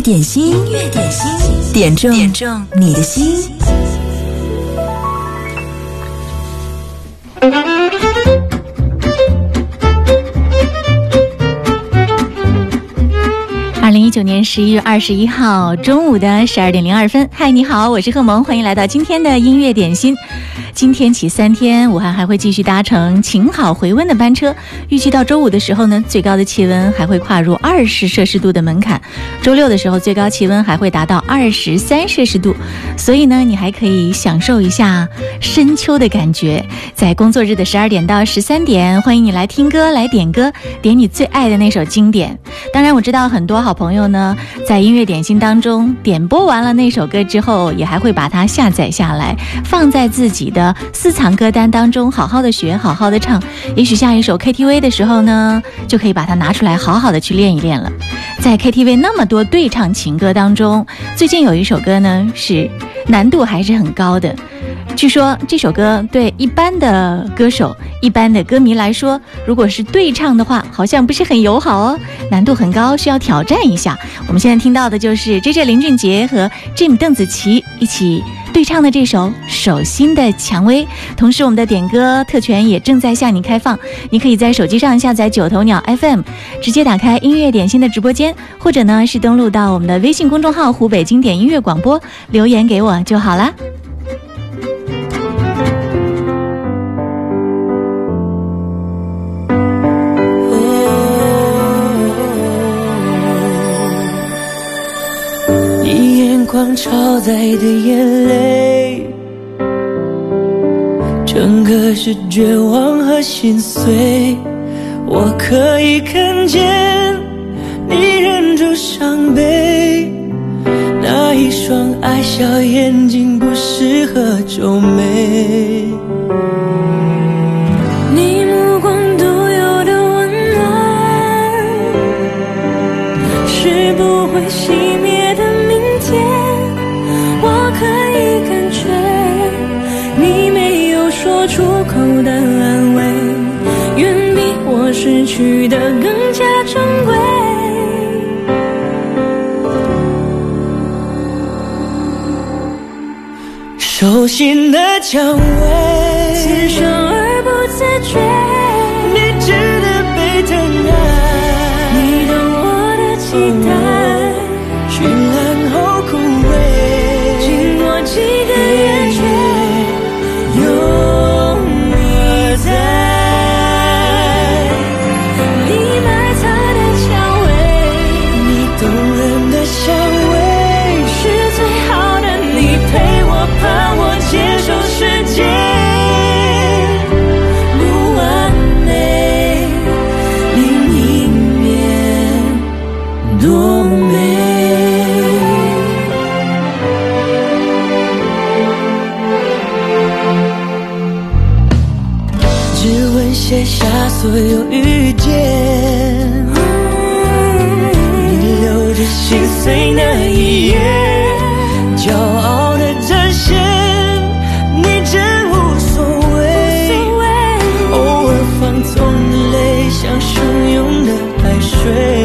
点心，音乐点心，点中点中你的心。二零一九年十一月二十一号中午的十二点零二分，嗨，你好，我是贺萌，欢迎来到今天的音乐点心。今天起三天，武汉还会继续搭乘晴好回温的班车。预计到周五的时候呢，最高的气温还会跨入二十摄氏度的门槛。周六的时候，最高气温还会达到二十三摄氏度。所以呢，你还可以享受一下深秋的感觉。在工作日的十二点到十三点，欢迎你来听歌，来点歌，点你最爱的那首经典。当然，我知道很多好朋友呢，在音乐点心当中点播完了那首歌之后，也还会把它下载下来，放在自己的。私藏歌单当中，好好的学，好好的唱。也许下一首 KTV 的时候呢，就可以把它拿出来，好好的去练一练了。在 KTV 那么多对唱情歌当中，最近有一首歌呢，是难度还是很高的。据说这首歌对一般的歌手、一般的歌迷来说，如果是对唱的话，好像不是很友好哦，难度很高，需要挑战一下。我们现在听到的就是 J J 林俊杰和 Jim 邓紫棋一起对唱的这首《手心的蔷薇》。同时，我们的点歌特权也正在向你开放，你可以在手机上下载九头鸟 FM，直接打开音乐点心的直播间，或者呢是登录到我们的微信公众号“湖北经典音乐广播”，留言给我我就好了。光超载的眼泪，整个是绝望和心碎。我可以看见你忍住伤悲，一双爱笑眼睛不适合皱眉。你目光独有的温暖，是不会心的蔷薇，所有遇见，你留着心碎那一页，骄傲的展现，你真无所谓。偶尔放纵的泪，像汹涌的海水。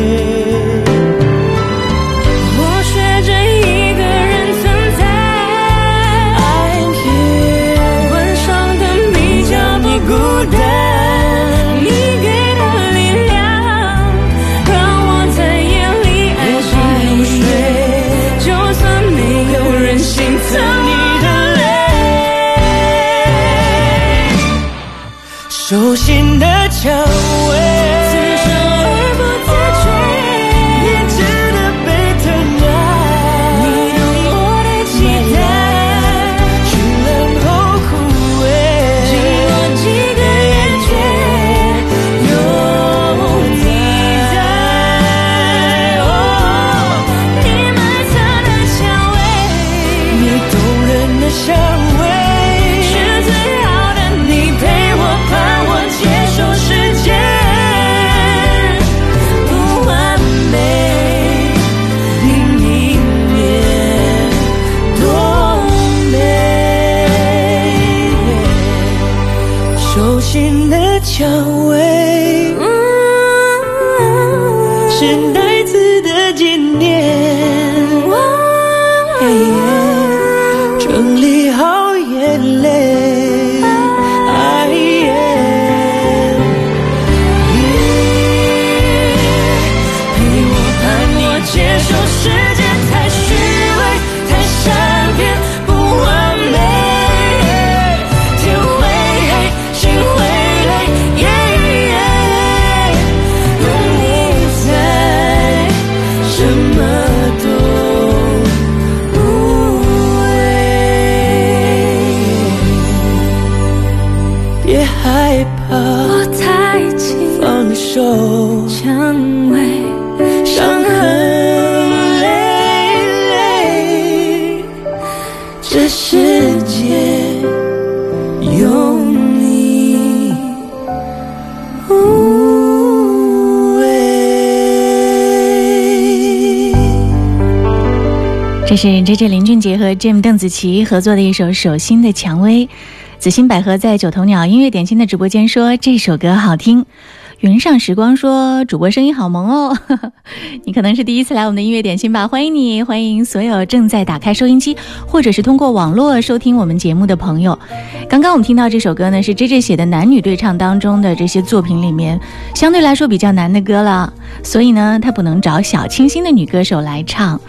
是带刺的纪念，整理好眼泪。是 J J 林俊杰和 Jim 邓紫棋合作的一首《手心的蔷薇》。紫心百合在九头鸟音乐点心的直播间说这首歌好听。云上时光说主播声音好萌哦，你可能是第一次来我们的音乐点心吧？欢迎你，欢迎所有正在打开收音机或者是通过网络收听我们节目的朋友。刚刚我们听到这首歌呢，是 J J 写的男女对唱当中的这些作品里面相对来说比较难的歌了，所以呢，他不能找小清新的女歌手来唱，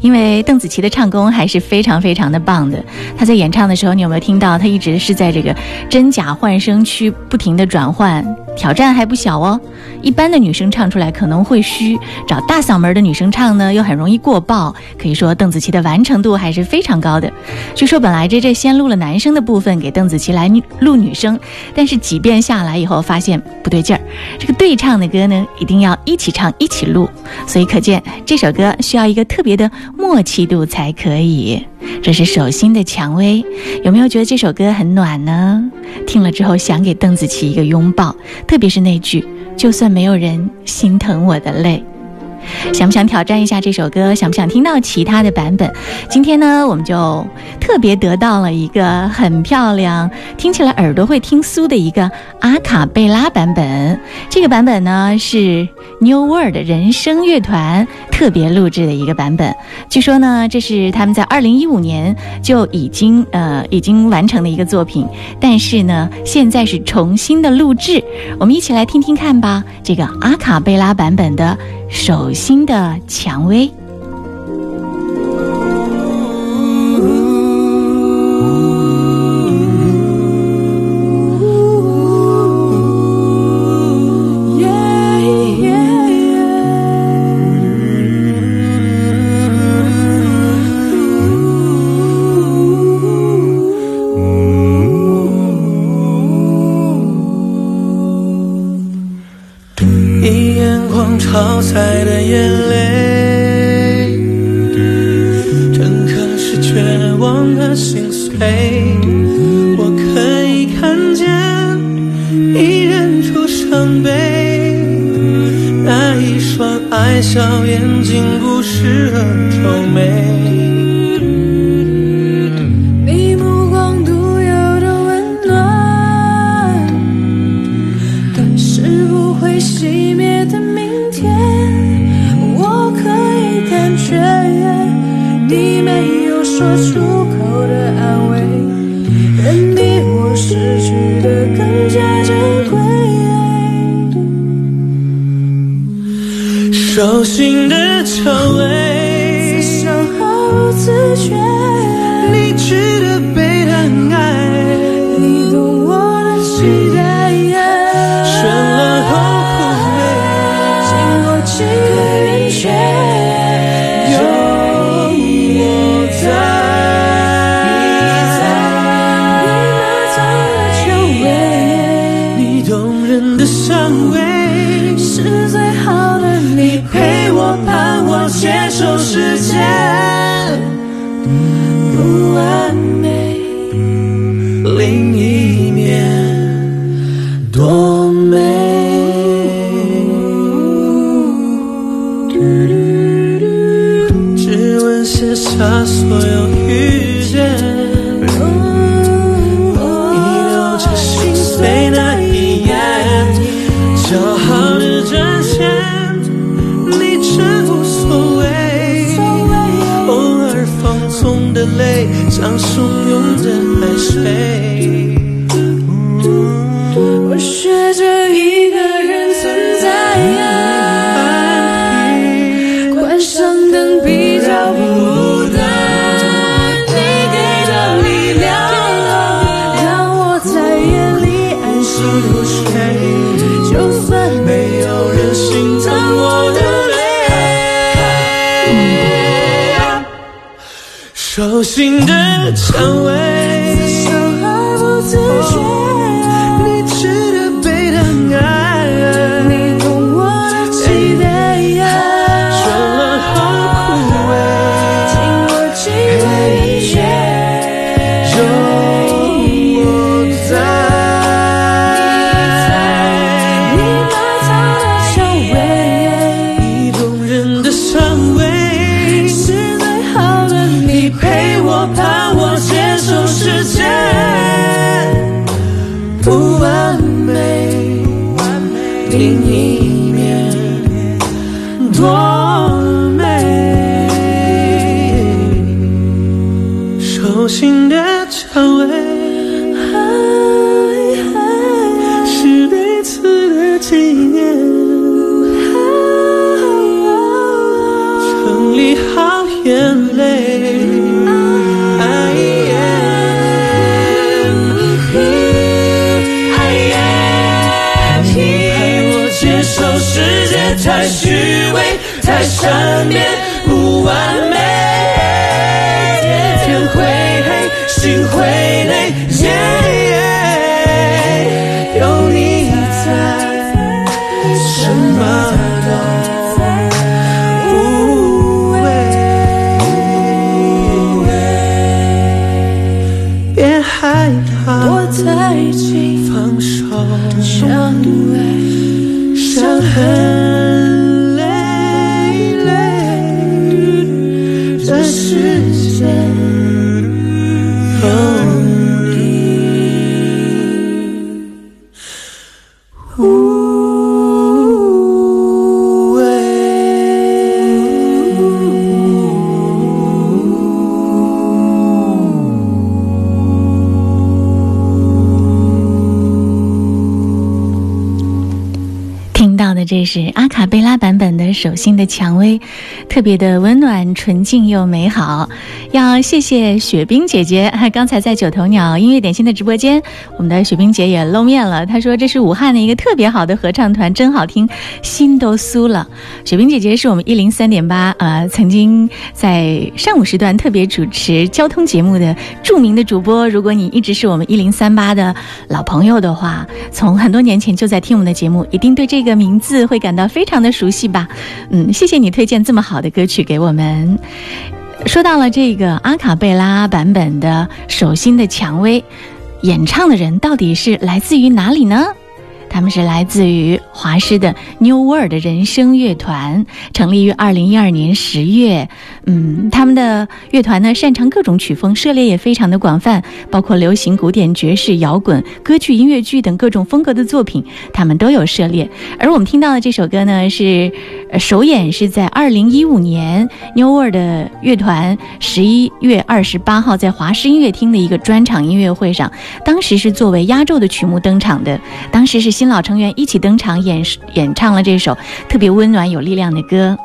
因为邓紫棋的唱功还是非常非常的棒的。她在演唱的时候，你有没有听到？她一直是在这个真假换声区不停的转换，挑战还不小好哦。一般的女生唱出来可能会虚，找大嗓门的女生唱呢，又很容易过爆。可以说邓紫棋的完成度还是非常高的。据说本来这这先录了男生的部分给邓紫棋来录女生，但是几遍下来以后发现不对劲儿，这个对唱的歌呢一定要一起唱一起录，所以可见这首歌需要一个特别的默契度才可以。这是手心的蔷薇，有没有觉得这首歌很暖呢？听了之后想给邓紫棋一个拥抱，特别是那句“就算没有人心疼我的泪”。想不想挑战一下这首歌？想不想听到其他的版本？今天呢，我们就特别得到了一个很漂亮、听起来耳朵会听酥的一个阿卡贝拉版本。这个版本呢是 New World 人声乐团特别录制的一个版本。据说呢，这是他们在二零一五年就已经呃已经完成的一个作品，但是呢，现在是重新的录制。我们一起来听听看吧，这个阿卡贝拉版本的。手心的蔷薇。的心碎。我可以看见，你忍住伤悲。那一双爱笑眼睛，不适合皱眉。心的蔷薇，泪像汹涌手心的蔷薇，太虚伪，太善变，心的蔷薇》，特别的温暖、纯净又美好。要谢谢雪冰姐姐，刚才在九头鸟音乐点心的直播间，我们的雪冰姐也露面了。她说这是武汉的一个特别好的合唱团，真好听，心都酥了。雪冰姐姐是我们一零三点八，呃，曾经在上午时段特别主持交通节目的著名的主播。如果你一直是我们一零三八的老朋友的话，从很多年前就在听我们的节目，一定对这个名字会感到非常的熟悉吧？嗯，谢谢你推荐这么好的歌曲给我们。说到了这个阿卡贝拉版本的《手心的蔷薇》，演唱的人到底是来自于哪里呢？他们是来自于华师的 New World 人声乐团，成立于二零一二年十月。嗯，他们的乐团呢擅长各种曲风，涉猎也非常的广泛，包括流行、古典、爵士、摇滚、歌剧、音乐剧等各种风格的作品，他们都有涉猎。而我们听到的这首歌呢，是首演是在二零一五年 New World 乐团十一月二十八号在华师音乐厅的一个专场音乐会上，当时是作为压轴的曲目登场的。当时是新老成员一起登场演演唱了这首特别温暖有力量的歌。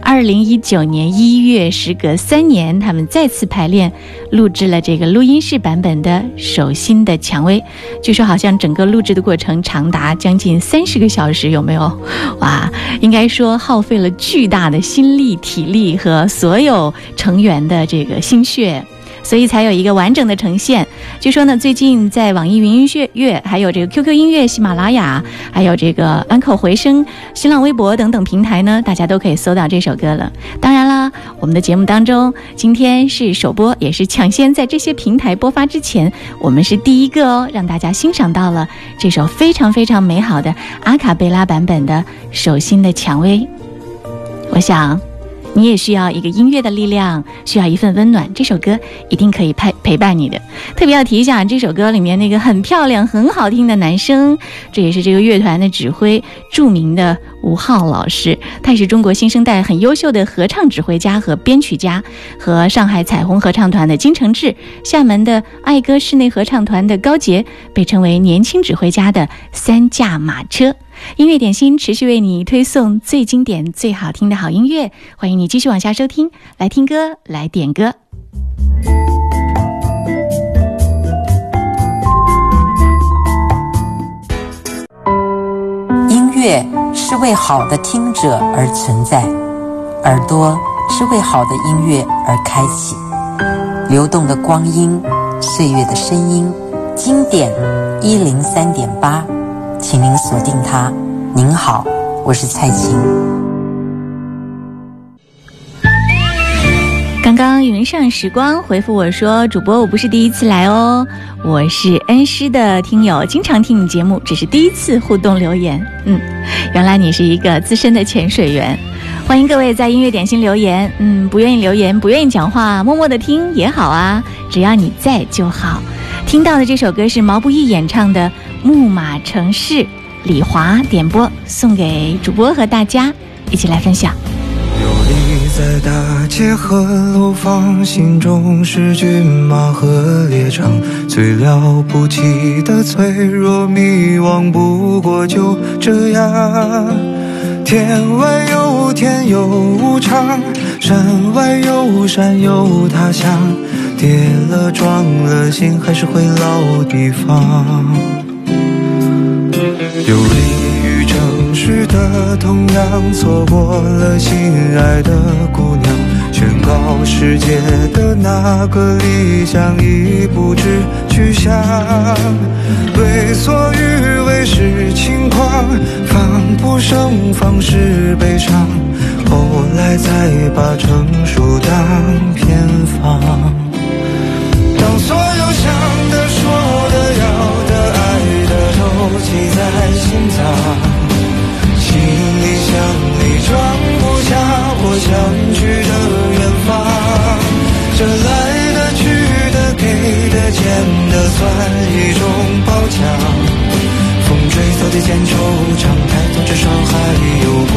二零一九年一月，时隔三年，他们再次排练，录制了这个录音室版本的《手心的蔷薇》。据说好像整个录制的过程长达将近三十个小时，有没有？哇，应该说耗费了巨大的心力、体力和所有成员的这个心血。所以才有一个完整的呈现。据说呢，最近在网易云音乐、还有这个 QQ 音乐、喜马拉雅，还有这个安口回声、新浪微博等等平台呢，大家都可以搜到这首歌了。当然啦，我们的节目当中，今天是首播，也是抢先在这些平台播发之前，我们是第一个哦，让大家欣赏到了这首非常非常美好的阿卡贝拉版本的《手心的蔷薇》。我想。你也需要一个音乐的力量，需要一份温暖。这首歌一定可以陪陪伴你的。特别要提一下，这首歌里面那个很漂亮、很好听的男声，这也是这个乐团的指挥，著名的吴昊老师。他也是中国新生代很优秀的合唱指挥家和编曲家，和上海彩虹合唱团的金承志、厦门的爱歌室内合唱团的高杰，被称为年轻指挥家的三驾马车。音乐点心持续为你推送最经典、最好听的好音乐，欢迎你继续往下收听，来听歌，来点歌。音乐是为好的听者而存在，耳朵是为好的音乐而开启。流动的光阴，岁月的声音，经典一零三点八。请您锁定它。您好，我是蔡琴。刚刚云上时光回复我说：“主播，我不是第一次来哦，我是恩师的听友，经常听你节目，只是第一次互动留言。嗯，原来你是一个资深的潜水员。欢迎各位在音乐点心留言。嗯，不愿意留言，不愿意讲话，默默的听也好啊，只要你在就好。听到的这首歌是毛不易演唱的。”木马城市，李华点播送给主播和大家，一起来分享。游离在大街和楼房，心中是骏马和猎场，最了不起的脆弱迷惘，不过就这样。天外有天有无常，山外有山有他乡，跌了撞了，心还是回老地方。游离于城市的同样，错过了心爱的姑娘。宣告世界的那个理想已不知去向。为所欲为是轻狂，防不胜防是悲伤。后来才把成熟当偏方。当所有记在心脏，行李箱里装不下我想去的远方。这来的、去的、给的、欠的，算一种褒奖。风吹草低见惆怅，抬头至少还有光。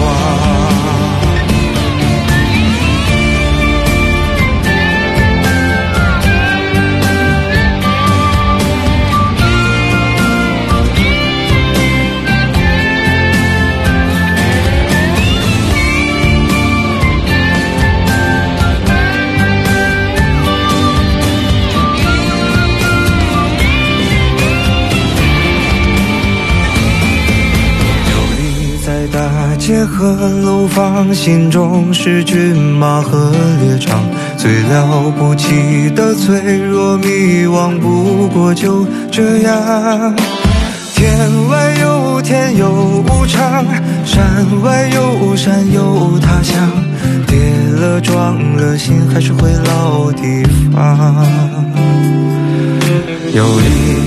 街和楼房，心中是骏马和猎场，最了不起的脆弱迷惘，不过就这样。天外有天有无常，山外有山有他乡，跌了撞了，心还是回老地方。游离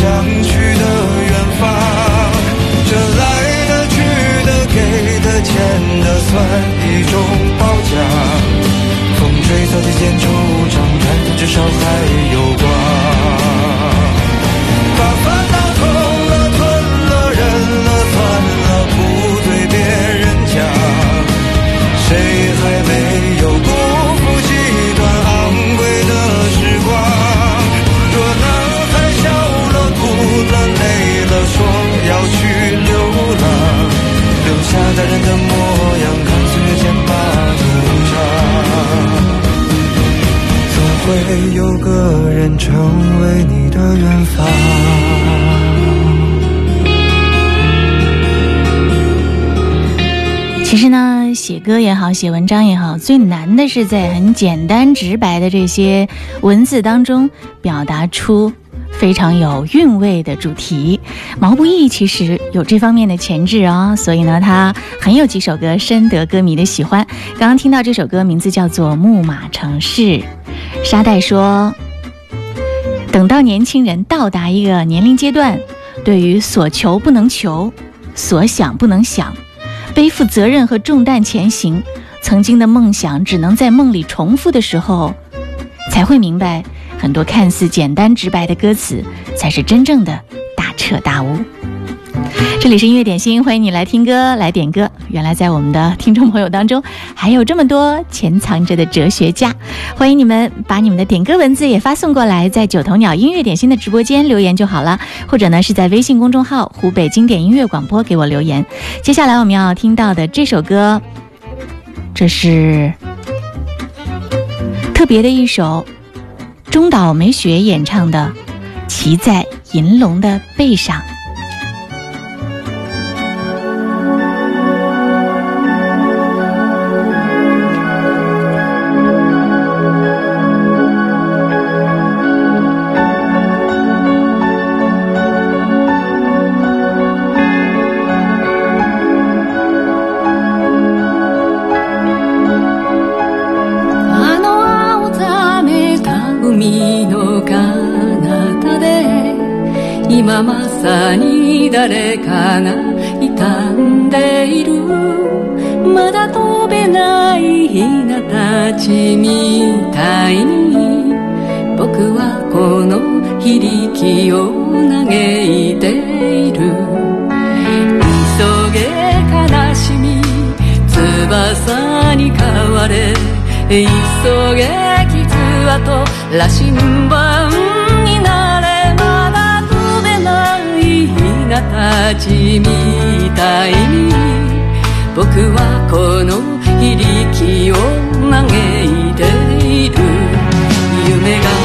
想去的远。方，这来的、去的、给的、欠的，算一种褒奖。风吹草低见惆怅，抬头至少还有光。会有个人成为你的远方。其实呢写歌也好写文章也好最难的是在很简单直白的这些文字当中表达出非常有韵味的主题。毛不易其实有这方面的潜质哦，所以呢，他很有几首歌深得歌迷的喜欢。刚刚听到这首歌，名字叫做《木马城市》。沙袋说：“等到年轻人到达一个年龄阶段，对于所求不能求，所想不能想。”背负责任和重担前行，曾经的梦想只能在梦里重复的时候，才会明白，很多看似简单直白的歌词，才是真正的大彻大悟。这里是音乐点心，欢迎你来听歌，来点歌。原来在我们的听众朋友当中，还有这么多潜藏着的哲学家。欢迎你们把你们的点歌文字也发送过来，在九头鸟音乐点心的直播间留言就好了，或者呢是在微信公众号“湖北经典音乐广播”给我留言。接下来我们要听到的这首歌，这是特别的一首中岛美雪演唱的《骑在银龙的背上》。ちみたいに僕はこの非力を嘆いている。急げ悲しみ翼に変われ。急げ傷跡羅針盤になれ。まだ飛べないヒナたちみたいに僕はこの非力を 내가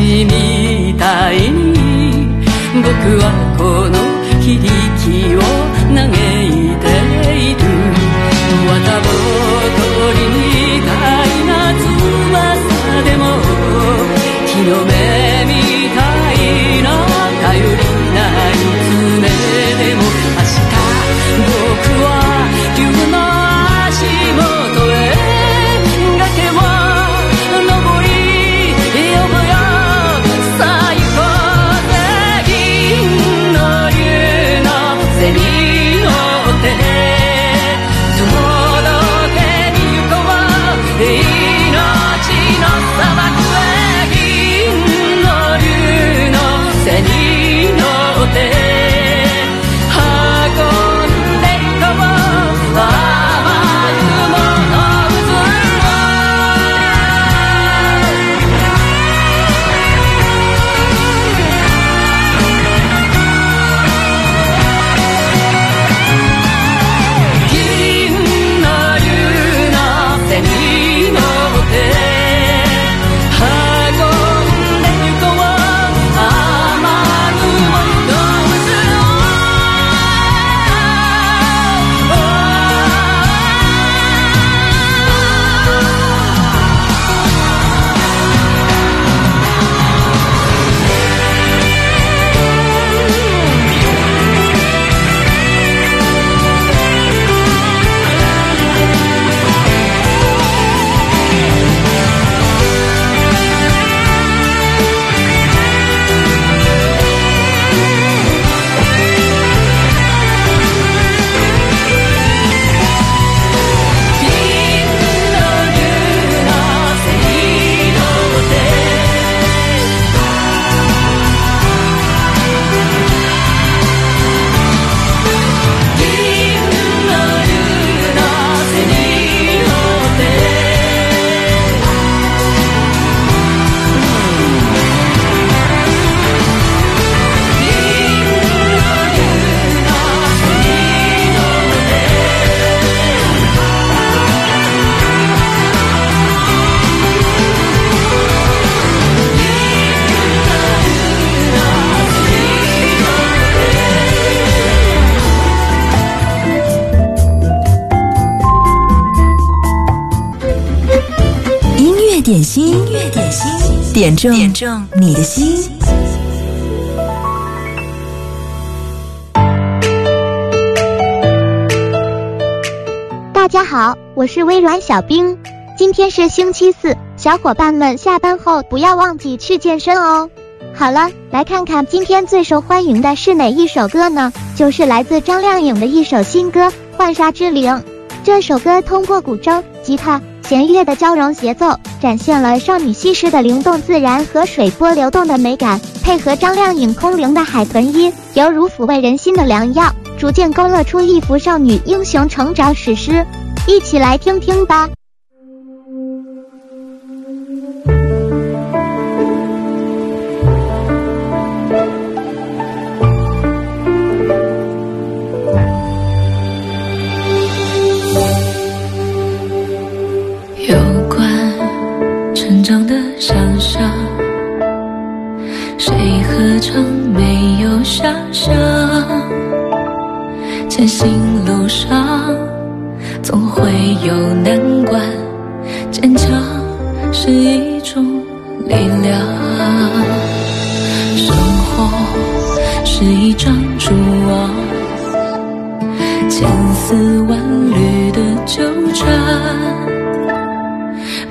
You. 点心，音乐点心，点中点中你的心。大家好，我是微软小冰。今天是星期四，小伙伴们下班后不要忘记去健身哦。好了，来看看今天最受欢迎的是哪一首歌呢？就是来自张靓颖的一首新歌《浣纱之灵》。这首歌通过古筝、吉他、弦乐的交融节奏，展现了少女西施的灵动自然和水波流动的美感，配合张靓颖空灵的海豚音，犹如抚慰人心的良药，逐渐勾勒出一幅少女英雄成长史诗。一起来听听吧。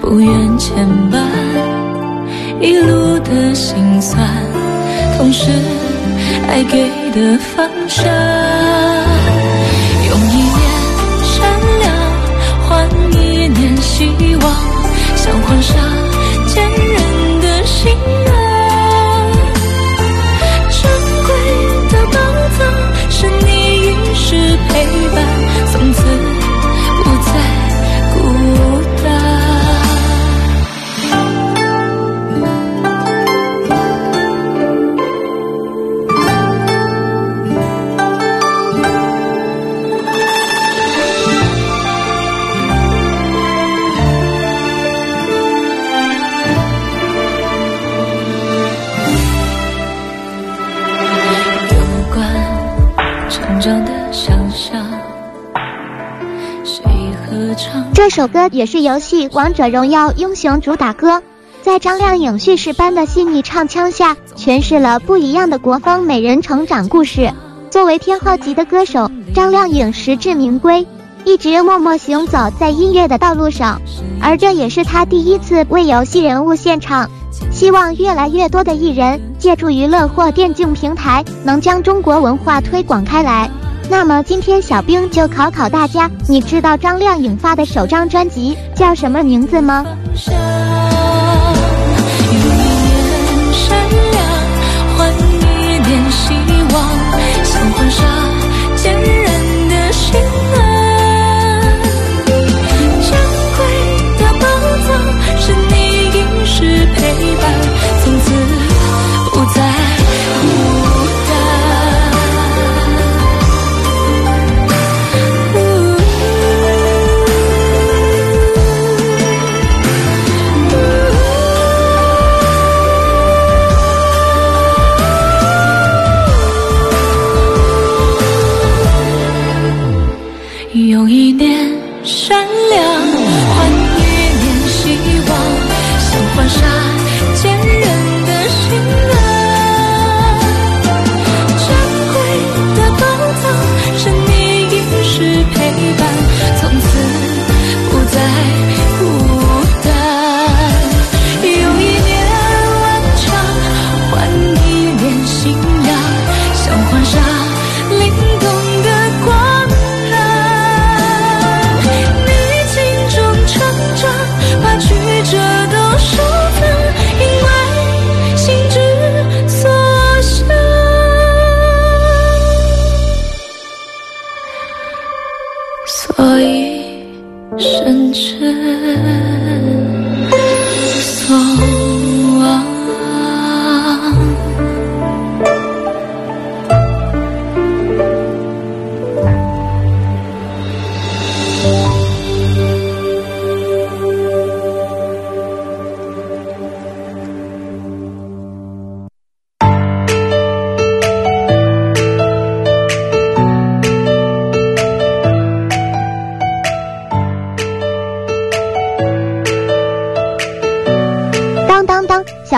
不愿牵绊一路的心酸，同时爱给的防身。这首歌也是游戏《王者荣耀》英雄主打歌，在张靓颖叙事般的细腻唱腔下，诠释了不一样的国风美人成长故事。作为天后级的歌手，张靓颖实至名归，一直默默行走在音乐的道路上，而这也是她第一次为游戏人物献唱。希望越来越多的艺人借助娱乐或电竞平台，能将中国文化推广开来。那么今天小兵就考考大家，你知道张靓颖发的首张专辑叫什么名字吗？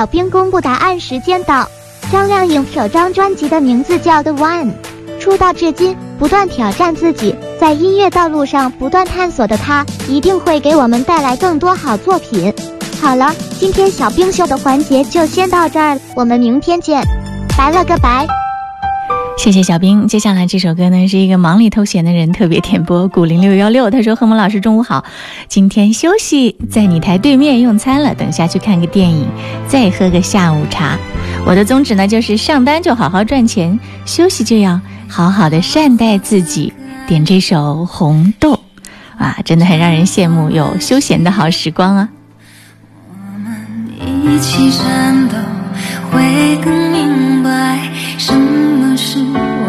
小兵公布答案时间到。张靓颖首张专辑的名字叫《The One》，出道至今不断挑战自己，在音乐道路上不断探索的她，一定会给我们带来更多好作品。好了，今天小冰秀的环节就先到这儿，我们明天见，拜了个拜。谢谢小兵。接下来这首歌呢，是一个忙里偷闲的人特别点播，古零六幺六。他说：“何萌老师，中午好，今天休息在你台对面用餐了，等下去看个电影，再喝个下午茶。我的宗旨呢，就是上班就好好赚钱，休息就要好好的善待自己。点这首《红豆》，啊，真的很让人羡慕有休闲的好时光啊。我们一起战斗，会更明白什么是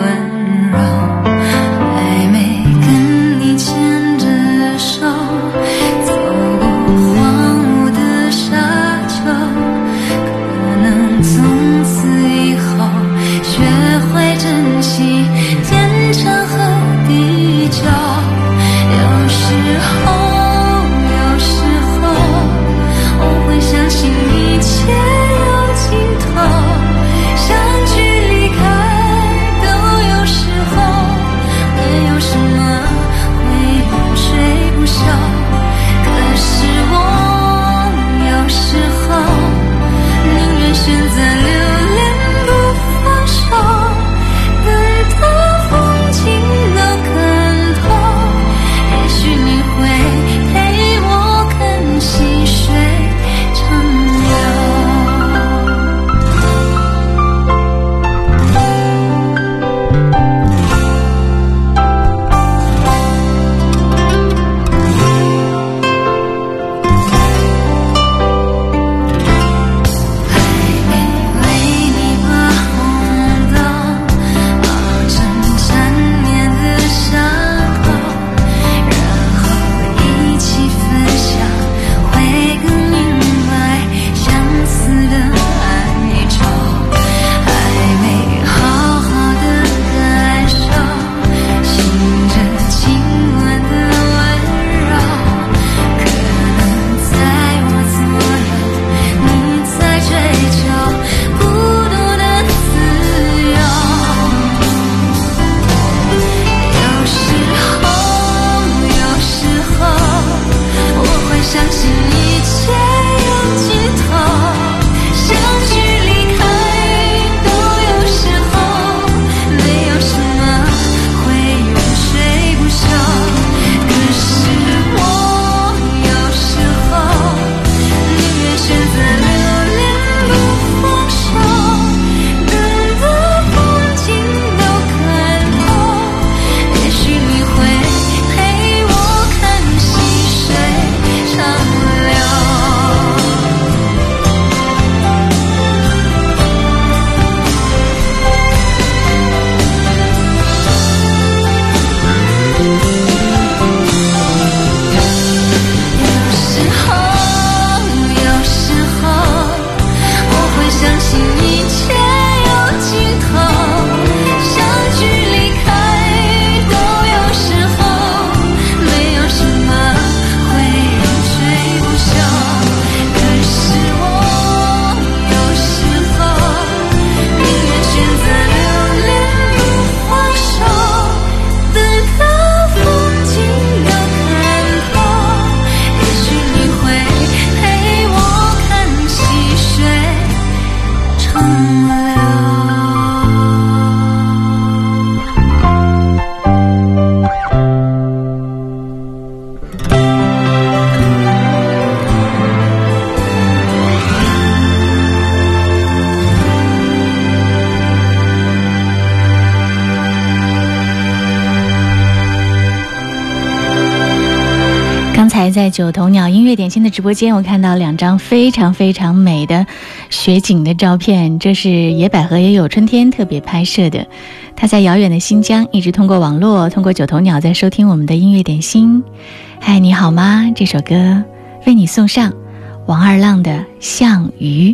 乐点心的直播间，我看到两张非常非常美的雪景的照片，这是野百合也有春天特别拍摄的。他在遥远的新疆，一直通过网络，通过九头鸟在收听我们的音乐点心。嗨，你好吗？这首歌为你送上王二浪的《项羽》。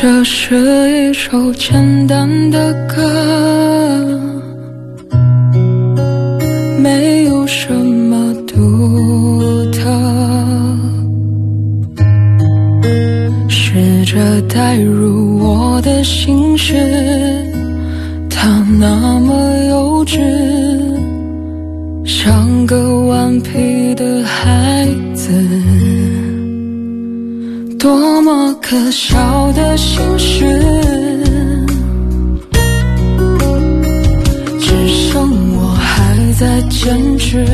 这是一首简单的歌，没有什么独特。试着带入我的心事，它那么幼稚，可笑的心事，只剩我还在坚持。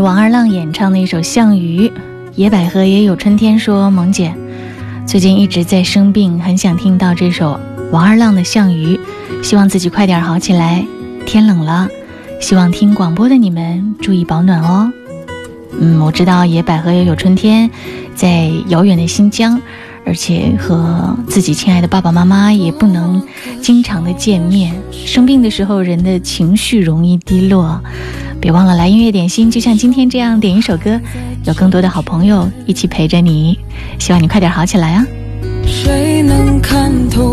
王二浪演唱的一首《项羽》，野百合也有春天说：“萌姐，最近一直在生病，很想听到这首王二浪的《项羽》，希望自己快点好起来。天冷了，希望听广播的你们注意保暖哦。”嗯，我知道野百合也有春天在遥远的新疆，而且和自己亲爱的爸爸妈妈也不能经常的见面。生病的时候，人的情绪容易低落。别忘了来音乐点心，就像今天这样点一首歌，有更多的好朋友一起陪着你。希望你快点好起来啊！谁能看透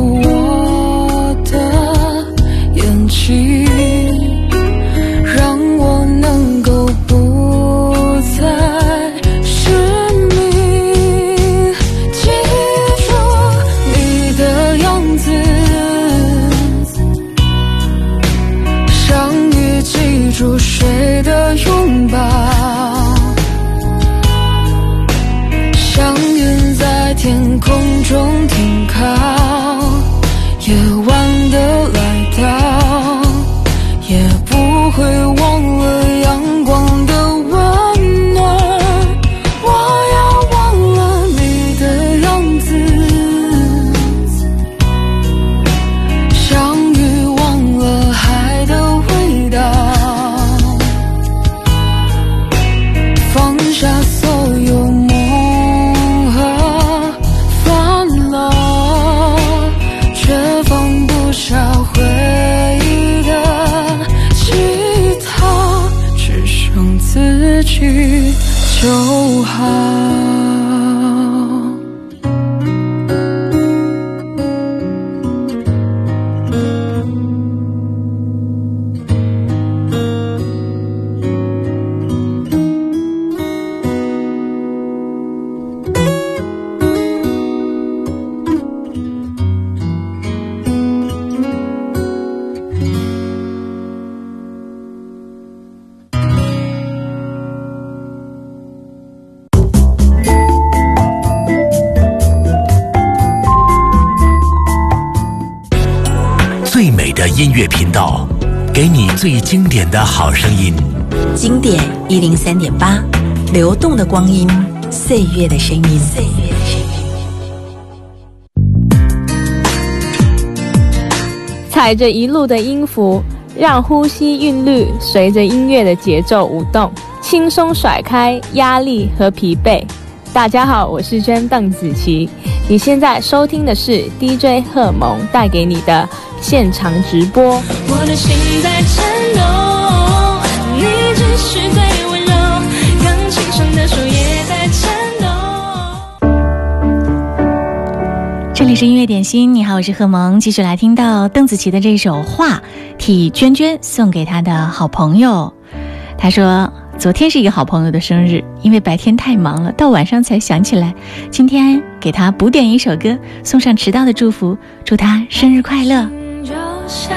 一零三点八，流动的光阴，岁月的声音。岁月的声音。踩着一路的音符，让呼吸韵律随着音乐的节奏舞动，轻松甩开压力和疲惫。大家好，我是娟邓紫棋。你现在收听的是 DJ 贺蒙带给你的现场直播。我的心在颤抖，你只是最温柔，更轻声的手也在颤抖。这里是音乐点心，你好，我是贺萌，继续来听到邓紫棋的这首《画》，替娟娟送给她的好朋友。她说，昨天是一个好朋友的生日，因为白天太忙了，到晚上才想起来，今天给他补点一首歌，送上迟到的祝福，祝他生日快乐。就像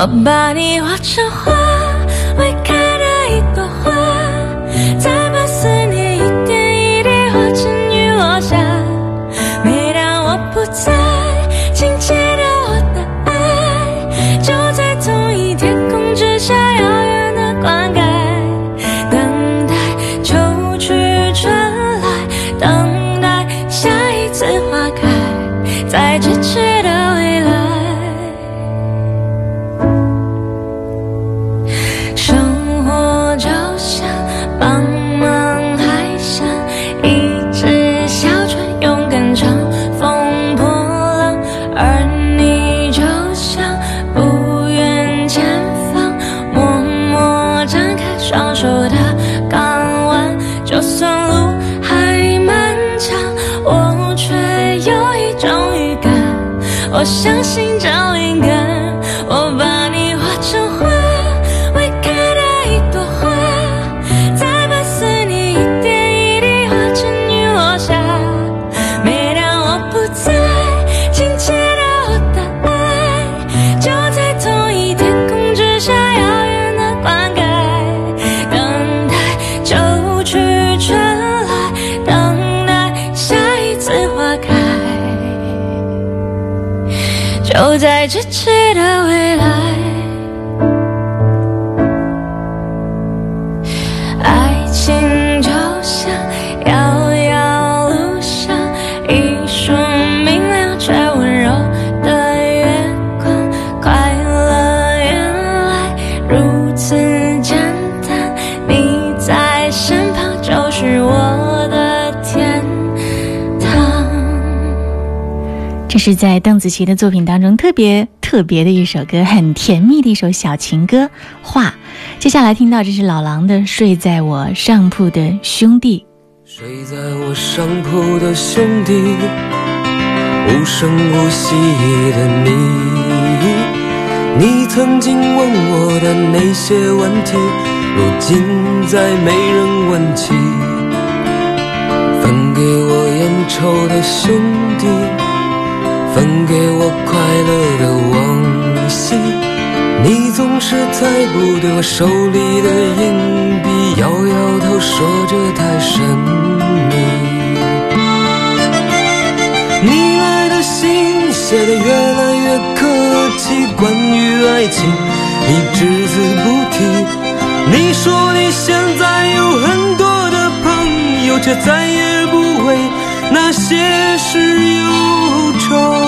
我把你画成花，就在是在邓紫棋的作品当中特别特别的一首歌，很甜蜜的一首小情歌《画》。接下来听到这是老狼的《睡在我上铺的兄弟》。睡在我上铺的兄弟，无声无息的你，你曾经问我的那些问题，如今再没人问起。分给我烟抽的兄弟，分给我快乐的往昔。你总是猜不对我手里的硬币摇摇头，说着太神秘。你来的信写的越来越客气，关于爱情你只字不提。你说你现在有很多的朋友，却再也不为那些事忧愁。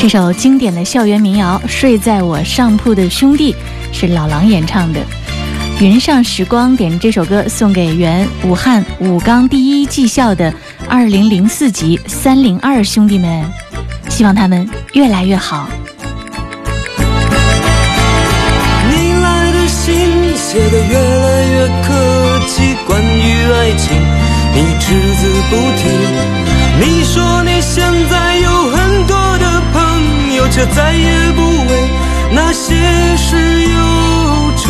这首经典的校园民谣《睡在我上铺的兄弟》是老狼演唱的。云上时光点这首歌送给原武汉武钢第一技校的二零零四级三零二兄弟们，希望他们越来越好。你来的信写的越来越客气，关于爱情你只字不提。却再也不为那些事忧愁，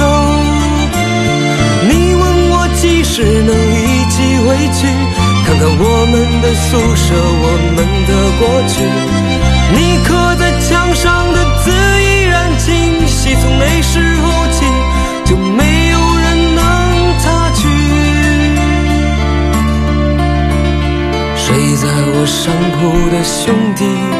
你问我几时能一起回去，看看我们的宿舍，我们的过去，你刻在墙上的字依然清晰，从那时候起，就没有人能擦去。睡在我上铺的兄弟。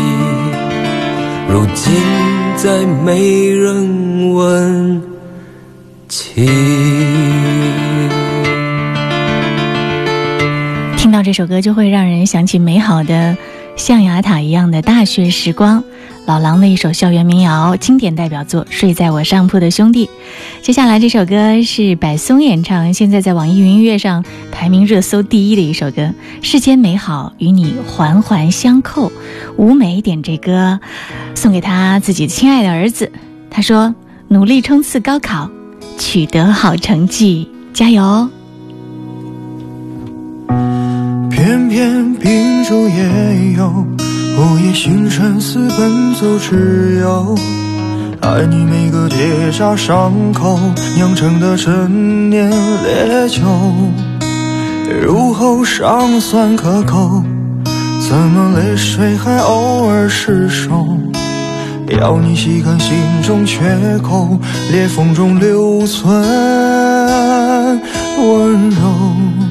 如今。再没人问起。听到这首歌，就会让人想起美好的象牙塔一样的大学时光。老狼的一首校园民谣，经典代表作《睡在我上铺的兄弟》。接下来这首歌是柏松演唱，现在在网易云音乐上排名热搜第一的一首歌，《世间美好与你环环相扣》。吴美点这歌，送给他自己亲爱的儿子。他说：“努力冲刺高考，取得好成绩，加油！”偏偏秉烛夜游。午夜星辰似奔走之友，爱你每个结痂伤口酿成的陈年烈酒，入喉尚算可口，怎么泪水还偶尔失守？要你细看心中缺口，裂缝中留存温柔。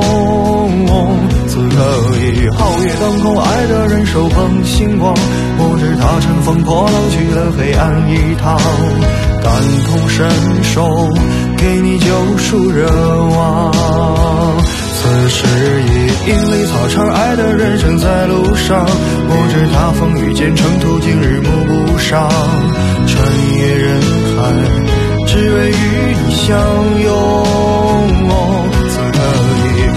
爱的人手捧星光，不知他乘风破浪去了黑暗一趟，感同身受，给你救赎热望。此时已莺飞草长，爱的人生在路上，不知他风雨兼程途经日暮不赏。穿越人海，只为与你相拥。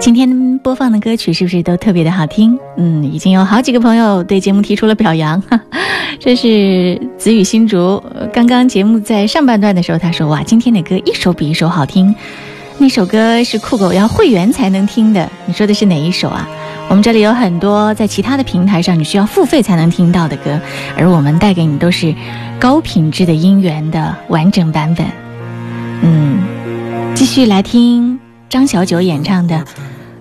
今天播放的歌曲是不是都特别的好听？嗯，已经有好几个朋友对节目提出了表扬。这是子雨新竹，刚刚节目在上半段的时候，他说：“哇，今天的歌一首比一首好听。”那首歌是酷狗要会员才能听的，你说的是哪一首啊？我们这里有很多在其他的平台上你需要付费才能听到的歌，而我们带给你都是高品质的音源的完整版本。嗯，继续来听张小九演唱的。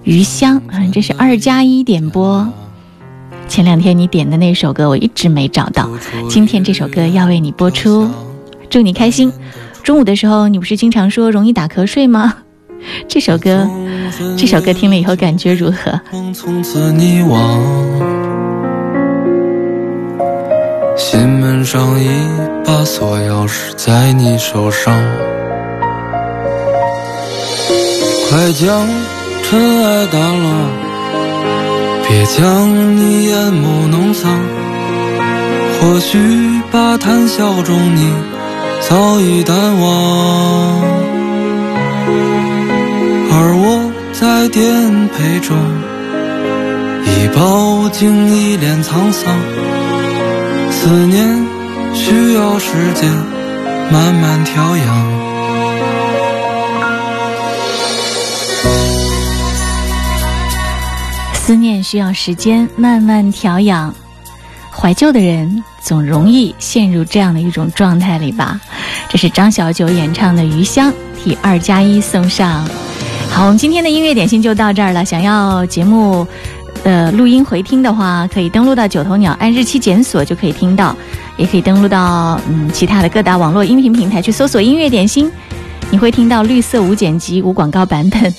余香，嗯，这是二加一点播。前两天你点的那首歌我一直没找到，今天这首歌要为你播出，祝你开心。中午的时候你不是经常说容易打瞌睡吗？这首歌，这首歌听了以后感觉如何？从此遗忘。心门上一把锁钥匙在你手上，快将尘埃掸落，别将你眼眸弄脏。或许把谈笑中你早已淡忘，在颠沛中，已饱经一脸沧桑。思念需要时间慢慢调养，思念需要时间慢慢调养。怀旧的人总容易陷入这样的一种状态里吧？这是张小九演唱的《余香》，替二加一送上。好，我们今天的音乐点心就到这儿了。想要节目。的录音回听的话，可以登录到九头鸟，按日期检索就可以听到；也可以登录到嗯其他的各大网络音频平台去搜索“音乐点心”，你会听到绿色无剪辑、无广告版本，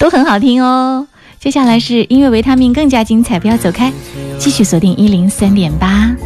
都很好听哦。接下来是音乐维他命，更加精彩，不要走开，继续锁定一零三点八。